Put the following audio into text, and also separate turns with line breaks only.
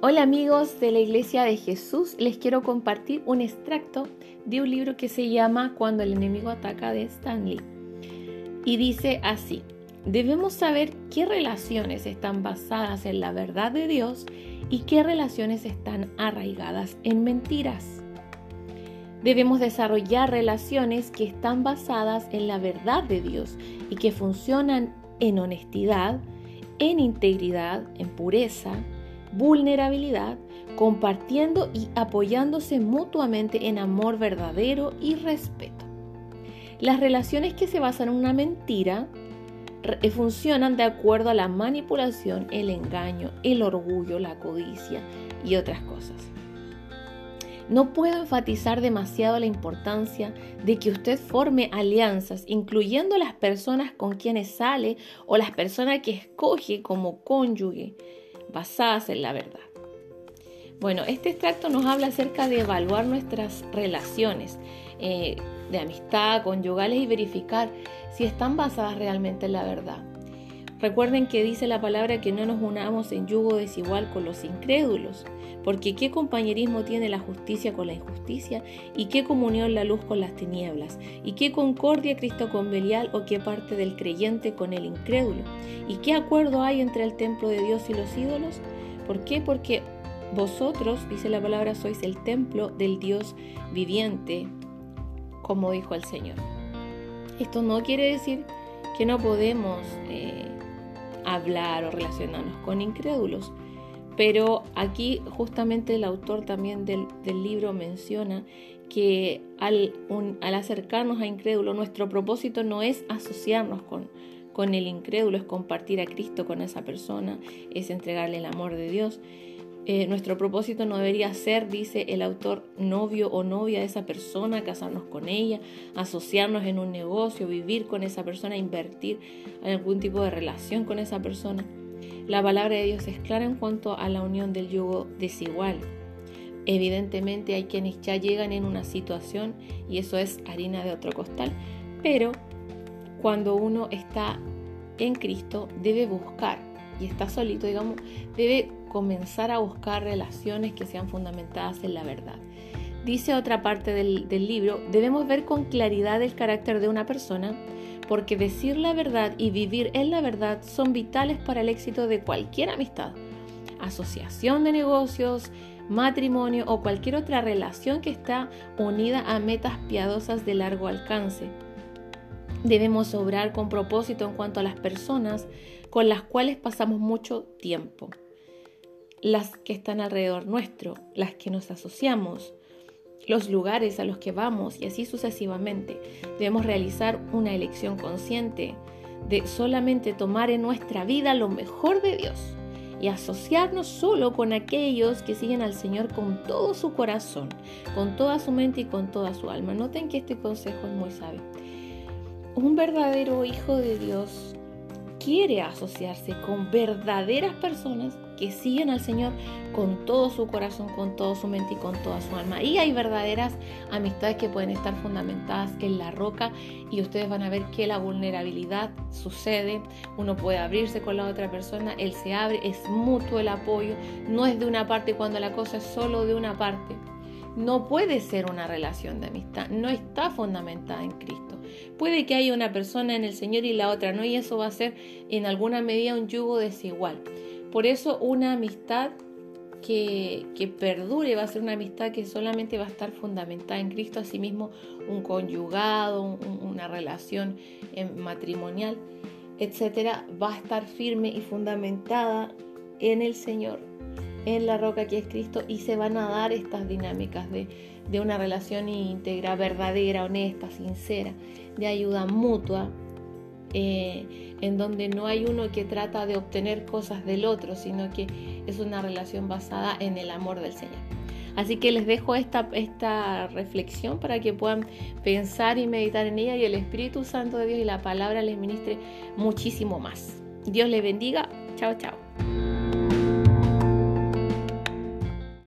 Hola amigos de la Iglesia de Jesús, les quiero compartir un extracto de un libro que se llama Cuando el enemigo ataca de Stanley. Y dice así, debemos saber qué relaciones están basadas en la verdad de Dios y qué relaciones están arraigadas en mentiras. Debemos desarrollar relaciones que están basadas en la verdad de Dios y que funcionan en honestidad, en integridad, en pureza, vulnerabilidad, compartiendo y apoyándose mutuamente en amor verdadero y respeto. Las relaciones que se basan en una mentira eh, funcionan de acuerdo a la manipulación, el engaño, el orgullo, la codicia y otras cosas. No puedo enfatizar demasiado la importancia de que usted forme alianzas, incluyendo las personas con quienes sale o las personas que escoge como cónyuge basadas en la verdad. Bueno, este extracto nos habla acerca de evaluar nuestras relaciones eh, de amistad, conyugales y verificar si están basadas realmente en la verdad. Recuerden que dice la palabra que no nos unamos en yugo desigual con los incrédulos, porque qué compañerismo tiene la justicia con la injusticia, y qué comunión la luz con las tinieblas, y qué concordia Cristo con Belial, o qué parte del creyente con el incrédulo, y qué acuerdo hay entre el templo de Dios y los ídolos. ¿Por qué? Porque vosotros, dice la palabra, sois el templo del Dios viviente, como dijo el Señor. Esto no quiere decir que no podemos eh, hablar o relacionarnos con incrédulos. Pero aquí justamente el autor también del, libro menciona que al, al, acercarnos a incrédulos, nuestro propósito no es asociarnos con, con el incrédulo, es compartir a Cristo con esa persona, es entregarle el amor de Dios. Eh, nuestro propósito no debería ser, dice el autor, novio o novia de esa persona, casarnos con ella, asociarnos en un negocio, vivir con esa persona, invertir en algún tipo de relación con esa persona. La palabra de Dios es clara en cuanto a la unión del yugo desigual. Evidentemente hay quienes ya llegan en una situación y eso es harina de otro costal, pero cuando uno está en Cristo debe buscar y está solito, digamos, debe comenzar a buscar relaciones que sean fundamentadas en la verdad. Dice otra parte del, libro, debemos ver con claridad el carácter de una persona porque decir la verdad y vivir en la verdad son vitales para el éxito de cualquier amistad, asociación de negocios, matrimonio o cualquier otra relación que está unida a metas piadosas de largo alcance. Debemos obrar con propósito en cuanto a las personas con las cuales pasamos mucho tiempo las que están alrededor nuestro, las que nos asociamos, los lugares a los que vamos y así sucesivamente. Debemos realizar una elección consciente de solamente tomar en nuestra vida lo mejor de Dios y asociarnos solo con aquellos que siguen al Señor con todo su corazón, con toda su mente y con toda su alma. Noten que este consejo es muy sabio. Un verdadero hijo de Dios quiere asociarse con verdaderas personas que siguen al Señor con todo su corazón, con todo su mente y con toda su alma. Y hay verdaderas amistades que pueden estar fundamentadas en la roca y ustedes van a ver que la vulnerabilidad sucede. Uno puede abrirse con la otra persona, él se abre, es mutuo el apoyo, no es de una parte cuando la cosa es solo de una parte. No puede ser una relación de amistad, no está fundamentada en Cristo. Puede que haya una persona en el Señor y la otra no, y eso va a ser en alguna medida un yugo desigual. Por eso una amistad que, perdure va a ser una amistad que solamente va a estar fundamentada en Cristo, asimismo un conyugado, una relación eh, matrimonial, etcétera, va a estar firme y fundamentada en el Señor, en la roca que es Cristo, y se van a dar estas dinámicas de, una relación íntegra, verdadera, honesta, sincera, de ayuda mutua, eh, en donde no hay uno que trata de obtener cosas del otro, sino que es una relación basada en el amor del Señor. Así que les dejo esta, esta reflexión para que puedan pensar y meditar en ella y el Espíritu Santo de Dios y la palabra les ministre muchísimo más. Dios les bendiga. Chao, chao.